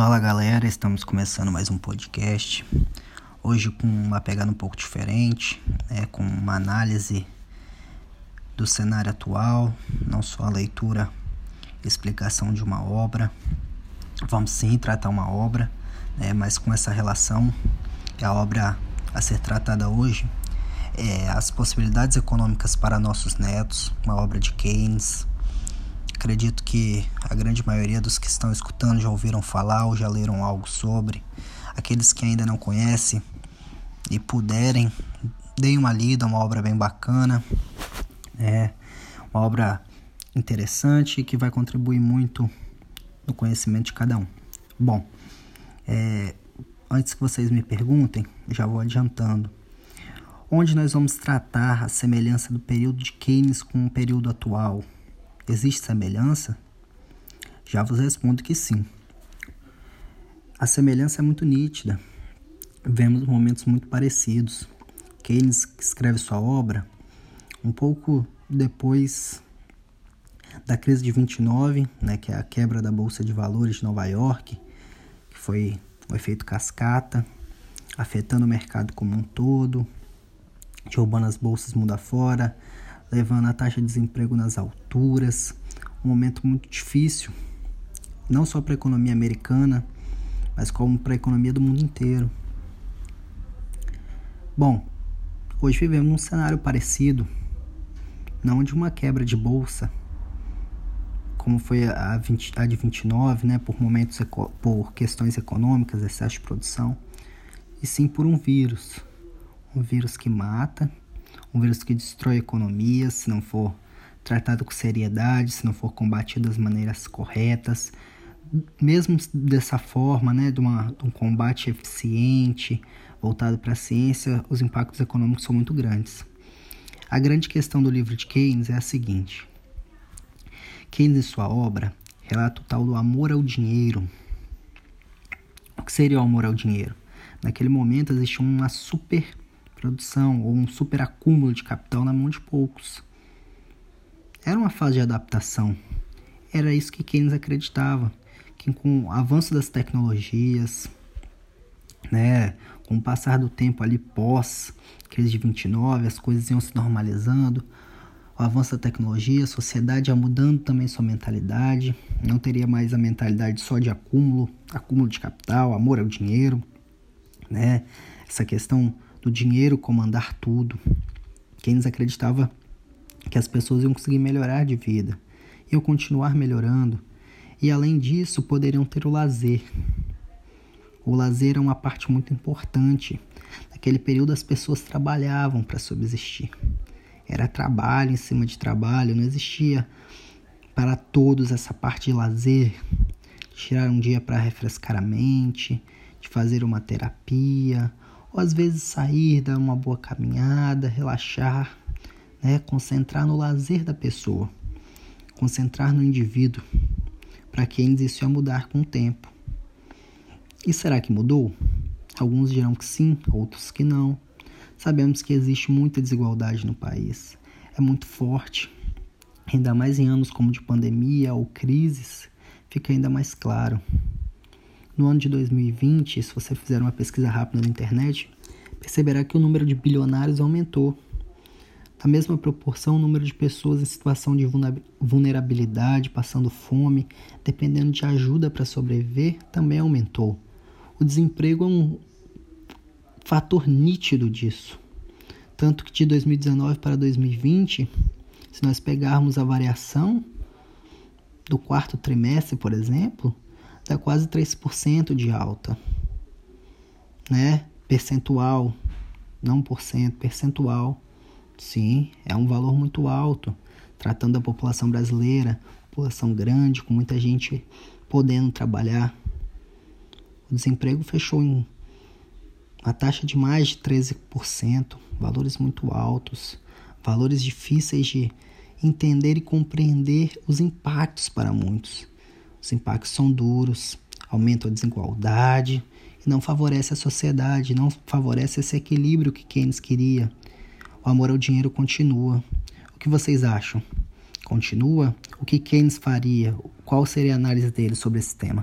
Fala galera, estamos começando mais um podcast. Hoje com uma pegada um pouco diferente, né, com uma análise do cenário atual, não só a leitura explicação de uma obra. Vamos sim tratar uma obra, né, mas com essa relação, a obra a ser tratada hoje é as possibilidades econômicas para nossos netos, uma obra de Keynes Acredito que a grande maioria dos que estão escutando já ouviram falar ou já leram algo sobre. Aqueles que ainda não conhecem e puderem, deem uma lida, uma obra bem bacana. É uma obra interessante que vai contribuir muito no conhecimento de cada um. Bom, é, antes que vocês me perguntem, já vou adiantando. Onde nós vamos tratar a semelhança do período de Keynes com o período atual? Existe semelhança? Já vos respondo que sim. A semelhança é muito nítida. Vemos momentos muito parecidos. Keynes escreve sua obra um pouco depois da crise de 29, né, que é a quebra da bolsa de valores de Nova York, que foi o efeito cascata, afetando o mercado como um todo, derrubando as bolsas mundo afora, levando a taxa de desemprego nas alturas, um momento muito difícil, não só para a economia americana, mas como para a economia do mundo inteiro. Bom, hoje vivemos um cenário parecido, não de uma quebra de bolsa, como foi a, 20, a de 29, né, por momentos por questões econômicas, excesso de produção, e sim por um vírus, um vírus que mata um vírus que destrói a economia se não for tratado com seriedade, se não for combatido das maneiras corretas. Mesmo dessa forma, né, de, uma, de um combate eficiente, voltado para a ciência, os impactos econômicos são muito grandes. A grande questão do livro de Keynes é a seguinte: Keynes, em sua obra, relata o tal do amor ao dinheiro. O que seria o amor ao dinheiro? Naquele momento existia uma super produção ou um superacúmulo de capital na mão de poucos. Era uma fase de adaptação. Era isso que Keynes acreditava, que com o avanço das tecnologias, né, com o passar do tempo ali pós crise de 29, as coisas iam se normalizando, o avanço da tecnologia, a sociedade ia mudando também sua mentalidade, não teria mais a mentalidade só de acúmulo, acúmulo de capital, amor ao dinheiro, né? Essa questão do dinheiro comandar tudo. Keynes acreditava que as pessoas iam conseguir melhorar de vida, iam continuar melhorando, e além disso poderiam ter o lazer. O lazer é uma parte muito importante. Naquele período as pessoas trabalhavam para subsistir. Era trabalho em cima de trabalho, não existia para todos essa parte de lazer, tirar um dia para refrescar a mente, de fazer uma terapia, ou às vezes sair, dar uma boa caminhada, relaxar, né? concentrar no lazer da pessoa, concentrar no indivíduo. Para quem isso ia mudar com o tempo. E será que mudou? Alguns dirão que sim, outros que não. Sabemos que existe muita desigualdade no país. É muito forte. Ainda mais em anos como de pandemia ou crises, fica ainda mais claro. No ano de 2020, se você fizer uma pesquisa rápida na internet, perceberá que o número de bilionários aumentou. Na mesma proporção, o número de pessoas em situação de vulnerabilidade, passando fome, dependendo de ajuda para sobreviver, também aumentou. O desemprego é um fator nítido disso. Tanto que de 2019 para 2020, se nós pegarmos a variação do quarto trimestre, por exemplo, dá quase 3% de alta, né? Percentual, não por cento, percentual. Sim, é um valor muito alto, tratando da população brasileira, população grande, com muita gente podendo trabalhar. O desemprego fechou em uma taxa de mais de 13%, valores muito altos, valores difíceis de entender e compreender os impactos para muitos. Os impactos são duros, aumentam a desigualdade e não favorece a sociedade, não favorece esse equilíbrio que Keynes queria. O amor ao dinheiro continua. O que vocês acham? Continua? O que Keynes faria? Qual seria a análise dele sobre esse tema?